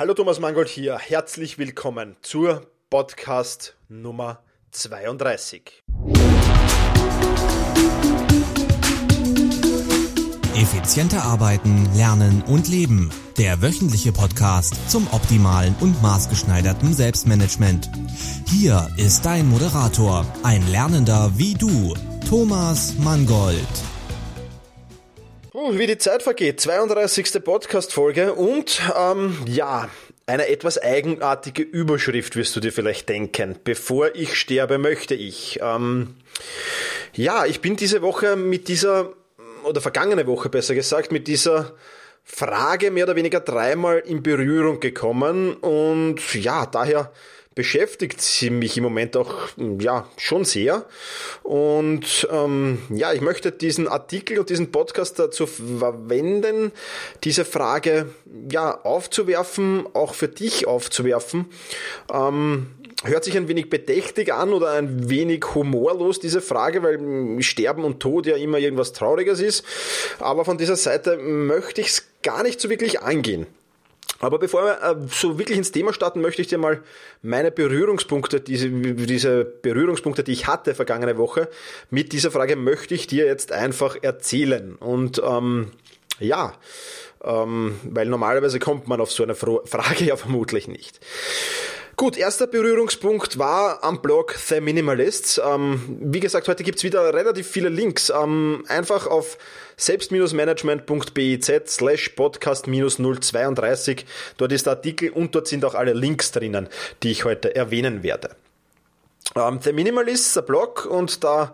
Hallo Thomas Mangold hier, herzlich willkommen zur Podcast Nummer 32. Effizienter arbeiten, lernen und leben. Der wöchentliche Podcast zum optimalen und maßgeschneiderten Selbstmanagement. Hier ist dein Moderator, ein Lernender wie du, Thomas Mangold. Uh, wie die Zeit vergeht, 32. Podcast-Folge und ähm, ja, eine etwas eigenartige Überschrift wirst du dir vielleicht denken. Bevor ich sterbe, möchte ich. Ähm, ja, ich bin diese Woche mit dieser, oder vergangene Woche besser gesagt, mit dieser Frage mehr oder weniger dreimal in Berührung gekommen und ja, daher beschäftigt sie mich im Moment auch ja schon sehr. Und ähm, ja, ich möchte diesen Artikel und diesen Podcast dazu verwenden, diese Frage ja aufzuwerfen, auch für dich aufzuwerfen. Ähm, hört sich ein wenig bedächtig an oder ein wenig humorlos, diese Frage, weil Sterben und Tod ja immer irgendwas Trauriges ist. Aber von dieser Seite möchte ich es gar nicht so wirklich angehen. Aber bevor wir äh, so wirklich ins Thema starten, möchte ich dir mal meine Berührungspunkte, diese, diese Berührungspunkte, die ich hatte vergangene Woche, mit dieser Frage möchte ich dir jetzt einfach erzählen. Und ähm, ja, ähm, weil normalerweise kommt man auf so eine Frage ja vermutlich nicht. Gut, erster Berührungspunkt war am Blog The Minimalists. Ähm, wie gesagt, heute gibt's wieder relativ viele Links. Ähm, einfach auf selbst-management.biz slash podcast-032. Dort ist der Artikel und dort sind auch alle Links drinnen, die ich heute erwähnen werde. Ähm, The Minimalists, der Blog und da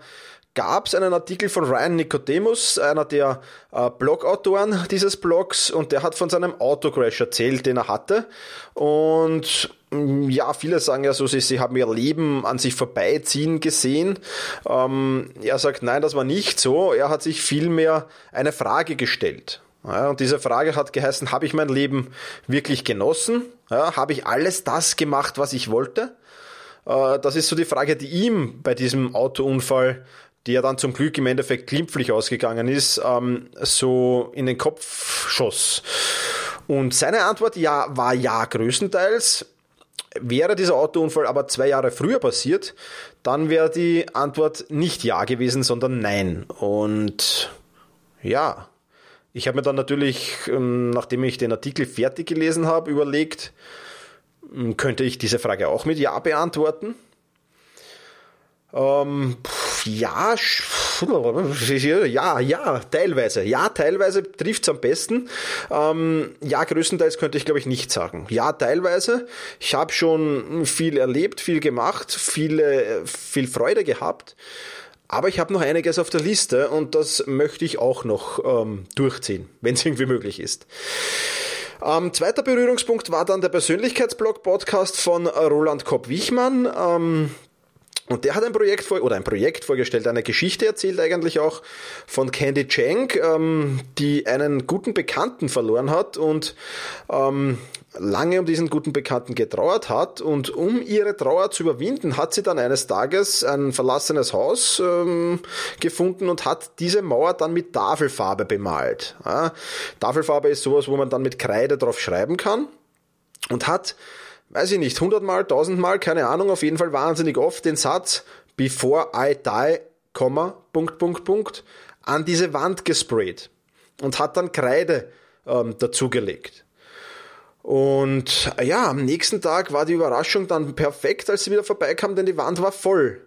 gab es einen Artikel von Ryan Nicodemus, einer der äh, Blogautoren dieses Blogs, und der hat von seinem Autocrash erzählt, den er hatte. Und mm, ja, viele sagen ja so, sie, sie haben ihr Leben an sich vorbeiziehen gesehen. Ähm, er sagt, nein, das war nicht so. Er hat sich vielmehr eine Frage gestellt. Ja, und diese Frage hat geheißen, habe ich mein Leben wirklich genossen? Ja, habe ich alles das gemacht, was ich wollte? Äh, das ist so die Frage, die ihm bei diesem Autounfall die ja dann zum Glück im Endeffekt glimpflich ausgegangen ist, ähm, so in den Kopf schoss. Und seine Antwort ja, war ja größtenteils. Wäre dieser Autounfall aber zwei Jahre früher passiert, dann wäre die Antwort nicht ja gewesen, sondern nein. Und ja, ich habe mir dann natürlich, ähm, nachdem ich den Artikel fertig gelesen habe, überlegt, hm, könnte ich diese Frage auch mit Ja beantworten? Ähm, ja, ja, ja, teilweise. Ja, teilweise trifft es am besten. Ähm, ja, größtenteils könnte ich, glaube ich, nicht sagen. Ja, teilweise. Ich habe schon viel erlebt, viel gemacht, viele, viel Freude gehabt. Aber ich habe noch einiges auf der Liste und das möchte ich auch noch ähm, durchziehen, wenn es irgendwie möglich ist. Ähm, zweiter Berührungspunkt war dann der Persönlichkeitsblog-Podcast von Roland Kopp-Wichmann. Ähm, und der hat ein Projekt vor, oder ein Projekt vorgestellt, eine Geschichte erzählt eigentlich auch von Candy Chang, ähm, die einen guten Bekannten verloren hat und ähm, lange um diesen guten Bekannten getrauert hat. Und um ihre Trauer zu überwinden, hat sie dann eines Tages ein verlassenes Haus ähm, gefunden und hat diese Mauer dann mit Tafelfarbe bemalt. Ja, Tafelfarbe ist sowas, wo man dann mit Kreide drauf schreiben kann und hat weiß ich nicht, hundertmal, tausendmal, keine Ahnung, auf jeden Fall wahnsinnig oft den Satz Before I die, Komma, Punkt, Punkt, Punkt, an diese Wand gesprayt und hat dann Kreide ähm, dazugelegt. Und ja, am nächsten Tag war die Überraschung dann perfekt, als sie wieder vorbeikam, denn die Wand war voll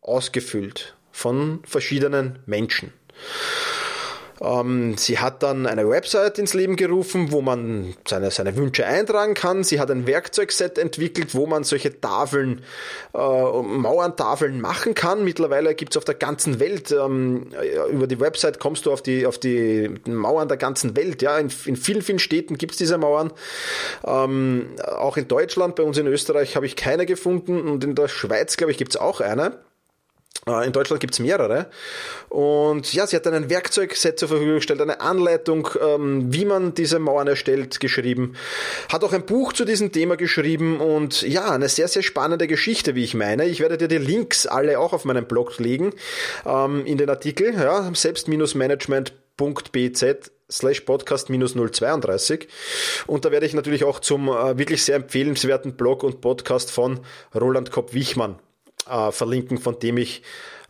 ausgefüllt von verschiedenen Menschen. Ähm, sie hat dann eine Website ins Leben gerufen, wo man seine, seine Wünsche eintragen kann. Sie hat ein Werkzeugset entwickelt, wo man solche Tafeln, äh, Mauerntafeln machen kann. Mittlerweile gibt es auf der ganzen Welt, ähm, über die Website kommst du auf die, auf die Mauern der ganzen Welt. Ja, in, in vielen, vielen Städten gibt es diese Mauern. Ähm, auch in Deutschland, bei uns in Österreich habe ich keine gefunden und in der Schweiz, glaube ich, gibt es auch eine. Äh, in Deutschland gibt's mehrere. Und ja, sie hat ein Werkzeugset zur Verfügung gestellt, eine Anleitung, ähm, wie man diese Mauern erstellt, geschrieben. Hat auch ein Buch zu diesem Thema geschrieben und ja, eine sehr, sehr spannende Geschichte, wie ich meine. Ich werde dir die Links alle auch auf meinem Blog legen, ähm, in den Artikel, ja, selbst-management.bz slash podcast minus 032 und da werde ich natürlich auch zum äh, wirklich sehr empfehlenswerten Blog und Podcast von Roland Kopp-Wichmann äh, verlinken, von dem ich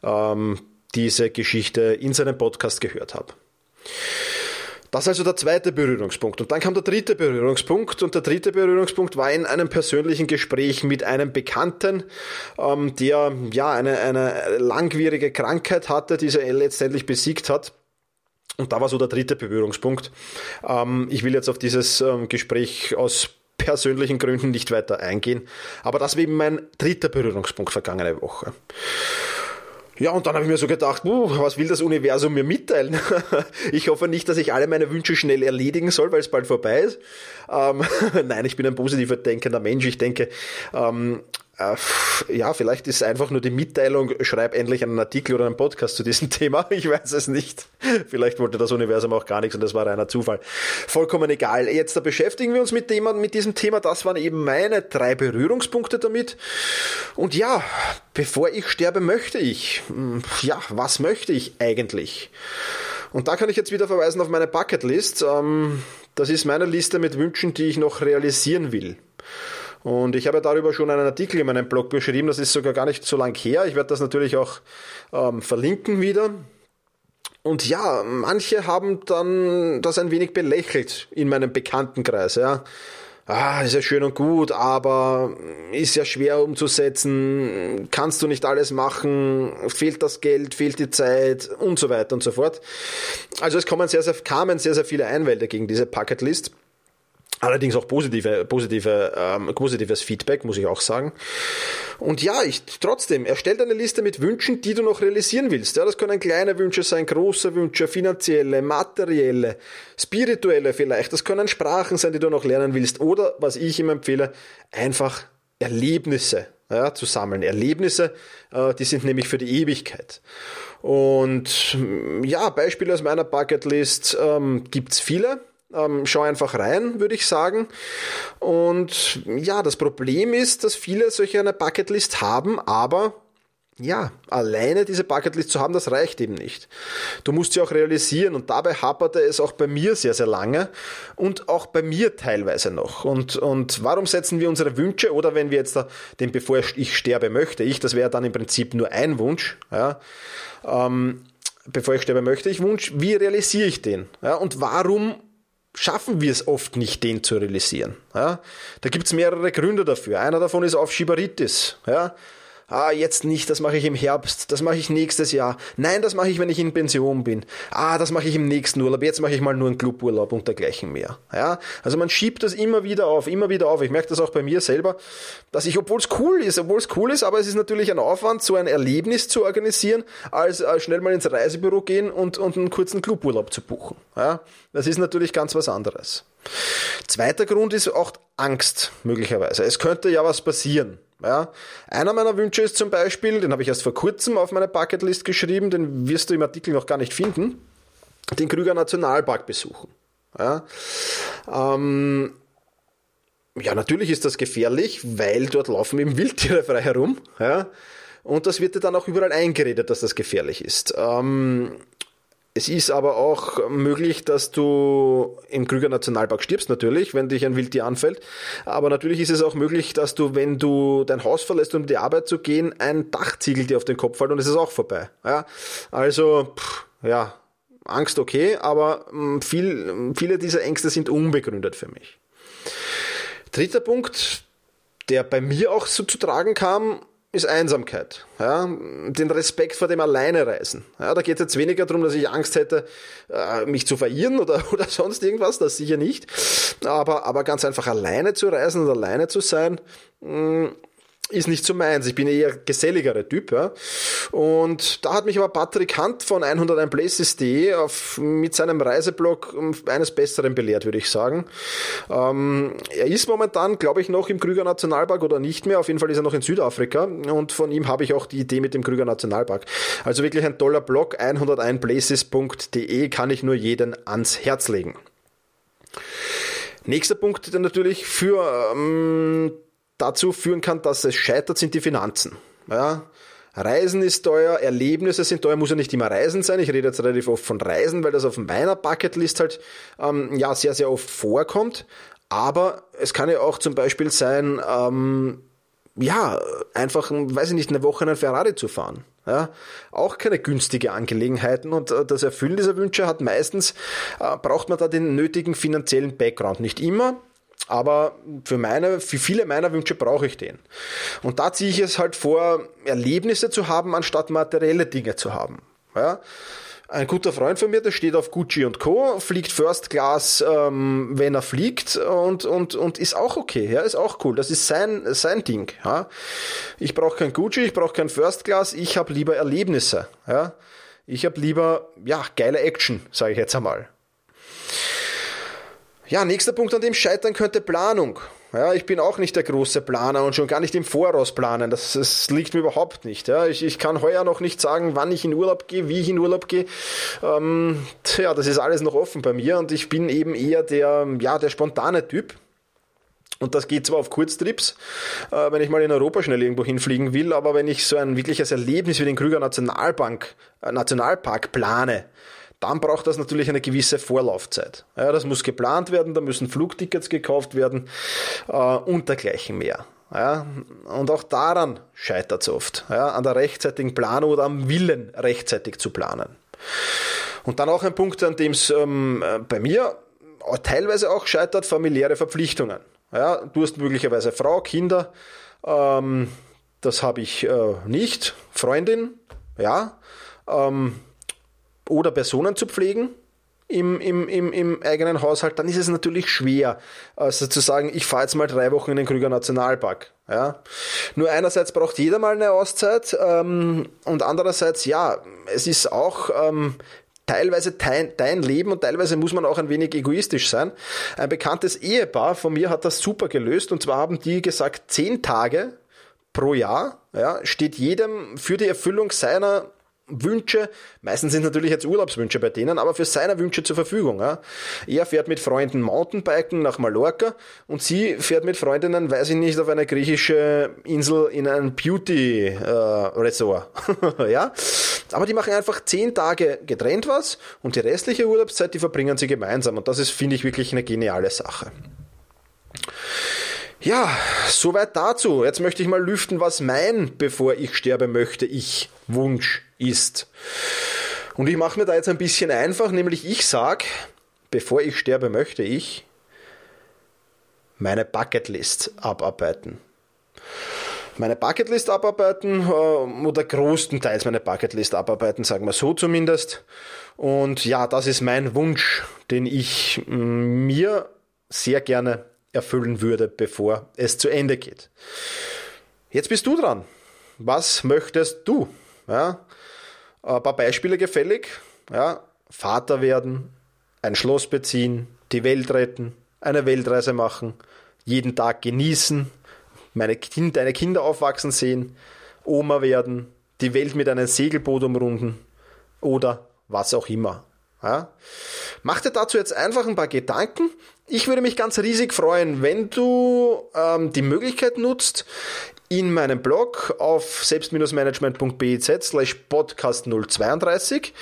ähm, diese Geschichte in seinem Podcast gehört habe. Das ist also der zweite Berührungspunkt. Und dann kam der dritte Berührungspunkt. Und der dritte Berührungspunkt war in einem persönlichen Gespräch mit einem Bekannten, ähm, der ja eine, eine langwierige Krankheit hatte, die er letztendlich besiegt hat. Und da war so der dritte Berührungspunkt. Ähm, ich will jetzt auf dieses ähm, Gespräch aus persönlichen Gründen nicht weiter eingehen. Aber das war eben mein dritter Berührungspunkt vergangene Woche. Ja, und dann habe ich mir so gedacht, was will das Universum mir mitteilen? ich hoffe nicht, dass ich alle meine Wünsche schnell erledigen soll, weil es bald vorbei ist. Ähm, Nein, ich bin ein positiver denkender Mensch. Ich denke, ähm, äh, ja, vielleicht ist einfach nur die Mitteilung, schreib endlich einen Artikel oder einen Podcast zu diesem Thema. Ich weiß es nicht. Vielleicht wollte das Universum auch gar nichts und das war reiner Zufall. Vollkommen egal. Jetzt da beschäftigen wir uns mit, dem, mit diesem Thema. Das waren eben meine drei Berührungspunkte damit. Und ja, bevor ich sterbe, möchte ich. Hm, ja, was möchte ich eigentlich? Und da kann ich jetzt wieder verweisen auf meine Bucketlist. Ähm, das ist meine Liste mit Wünschen, die ich noch realisieren will. Und ich habe darüber schon einen Artikel in meinem Blog geschrieben, das ist sogar gar nicht so lang her. Ich werde das natürlich auch ähm, verlinken wieder. Und ja, manche haben dann das ein wenig belächelt in meinem Bekanntenkreis, ja. Ah, ist ja schön und gut, aber ist ja schwer umzusetzen, kannst du nicht alles machen, fehlt das Geld, fehlt die Zeit und so weiter und so fort. Also es kommen sehr, sehr, kamen sehr, sehr viele Einwände gegen diese Bucketlist. Allerdings auch positive, positive, ähm, positives Feedback, muss ich auch sagen. Und ja, ich trotzdem, erstell eine Liste mit Wünschen, die du noch realisieren willst. Ja, das können kleine Wünsche sein, große Wünsche, finanzielle, materielle, spirituelle vielleicht. Das können Sprachen sein, die du noch lernen willst. Oder, was ich ihm empfehle, einfach Erlebnisse ja, zu sammeln. Erlebnisse, äh, die sind nämlich für die Ewigkeit. Und ja, Beispiele aus meiner Bucketlist ähm, gibt's viele. Ähm, schau einfach rein, würde ich sagen. Und ja, das Problem ist, dass viele solche eine Bucketlist haben, aber ja, alleine diese Bucketlist zu haben, das reicht eben nicht. Du musst sie auch realisieren und dabei haperte es auch bei mir sehr, sehr lange und auch bei mir teilweise noch. Und, und warum setzen wir unsere Wünsche oder wenn wir jetzt da, den bevor ich sterbe möchte, ich, das wäre dann im Prinzip nur ein Wunsch, ja, ähm, bevor ich sterbe möchte ich Wunsch, wie realisiere ich den? Ja, und warum schaffen wir es oft nicht, den zu realisieren. Ja? Da gibt's mehrere Gründe dafür. Einer davon ist Aufschieberitis. Ja? Ah, jetzt nicht, das mache ich im Herbst, das mache ich nächstes Jahr. Nein, das mache ich, wenn ich in Pension bin. Ah, das mache ich im nächsten Urlaub. Jetzt mache ich mal nur einen Cluburlaub und dergleichen mehr. Ja, also man schiebt das immer wieder auf, immer wieder auf. Ich merke das auch bei mir selber, dass ich, obwohl es cool ist, obwohl es cool ist, aber es ist natürlich ein Aufwand, so ein Erlebnis zu organisieren, als, als schnell mal ins Reisebüro gehen und, und einen kurzen Cluburlaub zu buchen. Ja, das ist natürlich ganz was anderes. Zweiter Grund ist auch Angst, möglicherweise. Es könnte ja was passieren. Ja. Einer meiner Wünsche ist zum Beispiel, den habe ich erst vor kurzem auf meine Bucketlist geschrieben, den wirst du im Artikel noch gar nicht finden, den Krüger Nationalpark besuchen. Ja. Ähm, ja, natürlich ist das gefährlich, weil dort laufen eben Wildtiere frei herum. Ja. Und das wird dir dann auch überall eingeredet, dass das gefährlich ist. Ähm, es ist aber auch möglich, dass du im Krüger Nationalpark stirbst, natürlich, wenn dich ein Wildtier anfällt. Aber natürlich ist es auch möglich, dass du, wenn du dein Haus verlässt, um die Arbeit zu gehen, ein Dachziegel dir auf den Kopf fällt und es ist auch vorbei. Ja? Also, pff, ja, Angst okay, aber mm, viel, viele dieser Ängste sind unbegründet für mich. Dritter Punkt, der bei mir auch so zu tragen kam, ist Einsamkeit. Ja? Den Respekt vor dem Alleinereisen. Ja, da geht es jetzt weniger darum, dass ich Angst hätte, äh, mich zu verirren oder, oder sonst irgendwas, das sicher nicht. Aber, aber ganz einfach alleine zu reisen und alleine zu sein, mh, ist nicht so meins. Ich bin eher geselligere Typ. Ja. Und da hat mich aber Patrick Hunt von 101places.de mit seinem Reiseblog eines Besseren belehrt, würde ich sagen. Ähm, er ist momentan, glaube ich, noch im Krüger Nationalpark oder nicht mehr. Auf jeden Fall ist er noch in Südafrika. Und von ihm habe ich auch die Idee mit dem Krüger Nationalpark. Also wirklich ein toller Blog. 101places.de kann ich nur jeden ans Herz legen. Nächster Punkt, natürlich für ähm, dazu führen kann, dass es scheitert, sind die Finanzen. Ja? Reisen ist teuer, Erlebnisse sind teuer, muss ja nicht immer Reisen sein. Ich rede jetzt relativ oft von Reisen, weil das auf meiner Bucketlist halt ähm, ja sehr, sehr oft vorkommt. Aber es kann ja auch zum Beispiel sein, ähm, ja, einfach, weiß ich nicht, eine Woche in einen Ferrari zu fahren. Ja, auch keine günstige Angelegenheiten und äh, das Erfüllen dieser Wünsche hat meistens, äh, braucht man da den nötigen finanziellen Background. Nicht immer, aber für meine, für viele meiner Wünsche brauche ich den. Und da ziehe ich es halt vor, Erlebnisse zu haben, anstatt materielle Dinge zu haben. Ja? Ein guter Freund von mir, der steht auf Gucci und Co., fliegt First Class, ähm, wenn er fliegt und, und, und ist auch okay, ja, ist auch cool. Das ist sein, sein Ding. Ja. Ich brauche kein Gucci, ich brauche kein First Class, ich habe lieber Erlebnisse. Ja. Ich habe lieber, ja, geile Action, sage ich jetzt einmal. Ja, nächster Punkt, an dem scheitern könnte Planung. Ja, ich bin auch nicht der große Planer und schon gar nicht im Voraus planen. Das, das liegt mir überhaupt nicht. Ja, ich, ich kann heuer noch nicht sagen, wann ich in Urlaub gehe, wie ich in Urlaub gehe. Ähm, tja, das ist alles noch offen bei mir und ich bin eben eher der, ja, der spontane Typ. Und das geht zwar auf Kurztrips, äh, wenn ich mal in Europa schnell irgendwo hinfliegen will, aber wenn ich so ein wirkliches Erlebnis wie den Krüger Nationalbank, äh, Nationalpark plane, dann braucht das natürlich eine gewisse Vorlaufzeit. Ja, das muss geplant werden, da müssen Flugtickets gekauft werden äh, und dergleichen mehr. Ja, und auch daran scheitert es oft, ja, an der rechtzeitigen Planung oder am Willen, rechtzeitig zu planen. Und dann auch ein Punkt, an dem es ähm, bei mir teilweise auch scheitert, familiäre Verpflichtungen. Ja, du hast möglicherweise Frau, Kinder, ähm, das habe ich äh, nicht, Freundin, ja, ähm, oder Personen zu pflegen im, im, im, im eigenen Haushalt, dann ist es natürlich schwer, also zu sagen, ich fahre jetzt mal drei Wochen in den Krüger Nationalpark. Ja? Nur einerseits braucht jeder mal eine Auszeit ähm, und andererseits, ja, es ist auch ähm, teilweise dein, dein Leben und teilweise muss man auch ein wenig egoistisch sein. Ein bekanntes Ehepaar von mir hat das super gelöst und zwar haben die gesagt, zehn Tage pro Jahr ja, steht jedem für die Erfüllung seiner Wünsche, meistens sind natürlich jetzt Urlaubswünsche bei denen, aber für seine Wünsche zur Verfügung. Ja. Er fährt mit Freunden Mountainbiken nach Mallorca und sie fährt mit Freundinnen, weiß ich nicht, auf eine griechische Insel in ein Beauty-Resort. Äh, ja. Aber die machen einfach zehn Tage getrennt was und die restliche Urlaubszeit, die verbringen sie gemeinsam und das ist, finde ich, wirklich eine geniale Sache. Ja, soweit dazu. Jetzt möchte ich mal lüften, was mein, bevor ich sterbe möchte, ich Wunsch ist. Und ich mache mir da jetzt ein bisschen einfach, nämlich ich sag, bevor ich sterbe möchte ich meine Bucketlist abarbeiten. Meine Bucketlist abarbeiten äh, oder größtenteils meine Bucketlist abarbeiten, sagen wir so zumindest. Und ja, das ist mein Wunsch, den ich mm, mir sehr gerne erfüllen würde, bevor es zu Ende geht. Jetzt bist du dran. Was möchtest du? Ja, ein paar Beispiele gefällig. Ja, Vater werden, ein Schloss beziehen, die Welt retten, eine Weltreise machen, jeden Tag genießen, meine kind, deine Kinder aufwachsen sehen, Oma werden, die Welt mit einem Segelboot umrunden oder was auch immer. Ja? Mach dir dazu jetzt einfach ein paar Gedanken. Ich würde mich ganz riesig freuen, wenn du ähm, die Möglichkeit nutzt, in meinem Blog auf selbst-management.biz slash podcast 032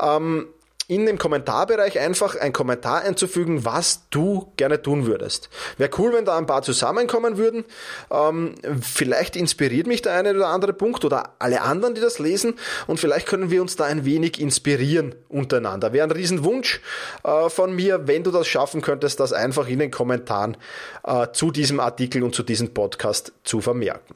ähm, in dem Kommentarbereich einfach ein Kommentar einzufügen, was du gerne tun würdest. Wäre cool, wenn da ein paar zusammenkommen würden. Ähm, vielleicht inspiriert mich der eine oder andere Punkt oder alle anderen, die das lesen und vielleicht können wir uns da ein wenig inspirieren untereinander. Wäre ein Riesenwunsch äh, von mir, wenn du das schaffen könntest, das einfach in den Kommentaren äh, zu diesem Artikel und zu diesem Podcast zu vermerken.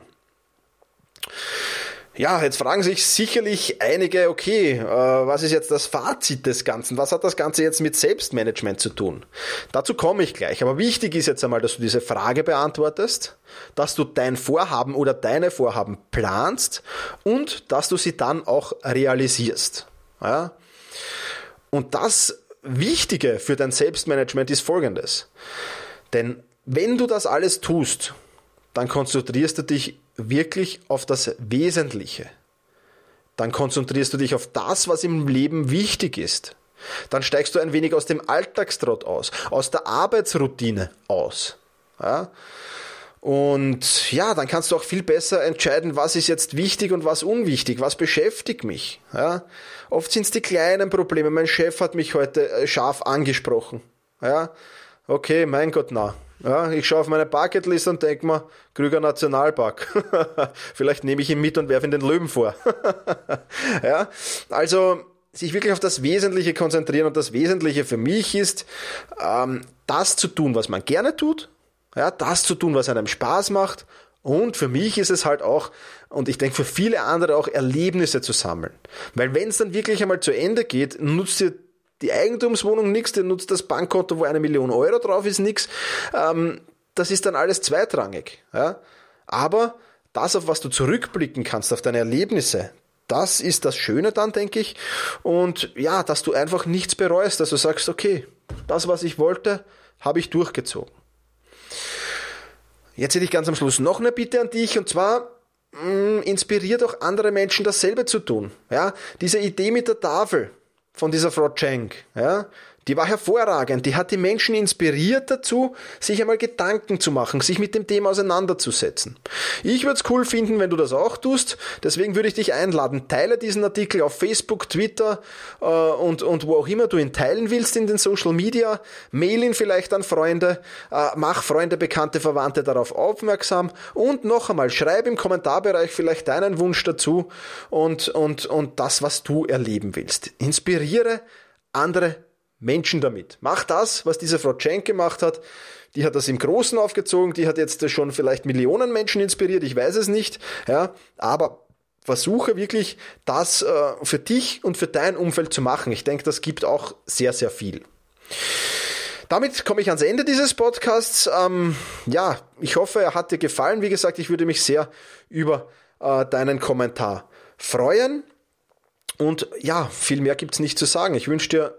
Ja, jetzt fragen sich sicherlich einige, okay, äh, was ist jetzt das Fazit des Ganzen? Was hat das Ganze jetzt mit Selbstmanagement zu tun? Dazu komme ich gleich. Aber wichtig ist jetzt einmal, dass du diese Frage beantwortest, dass du dein Vorhaben oder deine Vorhaben planst und dass du sie dann auch realisierst. Ja? Und das Wichtige für dein Selbstmanagement ist folgendes. Denn wenn du das alles tust, dann konzentrierst du dich wirklich auf das Wesentliche. Dann konzentrierst du dich auf das, was im Leben wichtig ist. Dann steigst du ein wenig aus dem Alltagstrott aus, aus der Arbeitsroutine aus. Ja? Und ja, dann kannst du auch viel besser entscheiden, was ist jetzt wichtig und was unwichtig, was beschäftigt mich. Ja? Oft sind es die kleinen Probleme. Mein Chef hat mich heute äh, scharf angesprochen. Ja? Okay, mein Gott, na. Ja, ich schaue auf meine Bucketlist und denke mir, Krüger Nationalpark. Vielleicht nehme ich ihn mit und werfe ihn den Löwen vor. ja, also sich wirklich auf das Wesentliche konzentrieren und das Wesentliche für mich ist, ähm, das zu tun, was man gerne tut, ja, das zu tun, was einem Spaß macht und für mich ist es halt auch, und ich denke für viele andere auch, Erlebnisse zu sammeln. Weil wenn es dann wirklich einmal zu Ende geht, nutzt dir die Eigentumswohnung nichts, dir nutzt das Bankkonto, wo eine Million Euro drauf ist, nichts. Ähm, das ist dann alles zweitrangig. Ja? Aber das, auf was du zurückblicken kannst, auf deine Erlebnisse, das ist das Schöne dann, denke ich. Und ja, dass du einfach nichts bereust, dass du sagst, okay, das, was ich wollte, habe ich durchgezogen. Jetzt hätte ich ganz am Schluss noch eine Bitte an dich und zwar mh, mm, inspiriert auch andere Menschen dasselbe zu tun. Ja, diese Idee mit der Tafel von dieser Frau Cheng, ja, die war hervorragend. Die hat die Menschen inspiriert dazu, sich einmal Gedanken zu machen, sich mit dem Thema auseinanderzusetzen. Ich würde es cool finden, wenn du das auch tust. Deswegen würde ich dich einladen, teile diesen Artikel auf Facebook, Twitter äh, und, und wo auch immer du ihn teilen willst in den Social Media. Mail ihn vielleicht an Freunde, äh, mach Freunde, Bekannte, Verwandte darauf aufmerksam und noch einmal, schreib im Kommentarbereich vielleicht deinen Wunsch dazu und, und, und das, was du erleben willst. Inspiriere andere Menschen damit. Mach das, was diese Frau Cenk gemacht hat. Die hat das im Großen aufgezogen, die hat jetzt schon vielleicht Millionen Menschen inspiriert, ich weiß es nicht, ja, aber versuche wirklich das äh, für dich und für dein Umfeld zu machen. Ich denke, das gibt auch sehr, sehr viel. Damit komme ich ans Ende dieses Podcasts. Ähm, ja, ich hoffe, er hat dir gefallen. Wie gesagt, ich würde mich sehr über äh, deinen Kommentar freuen. Und ja, viel mehr gibt es nicht zu sagen. Ich wünsche dir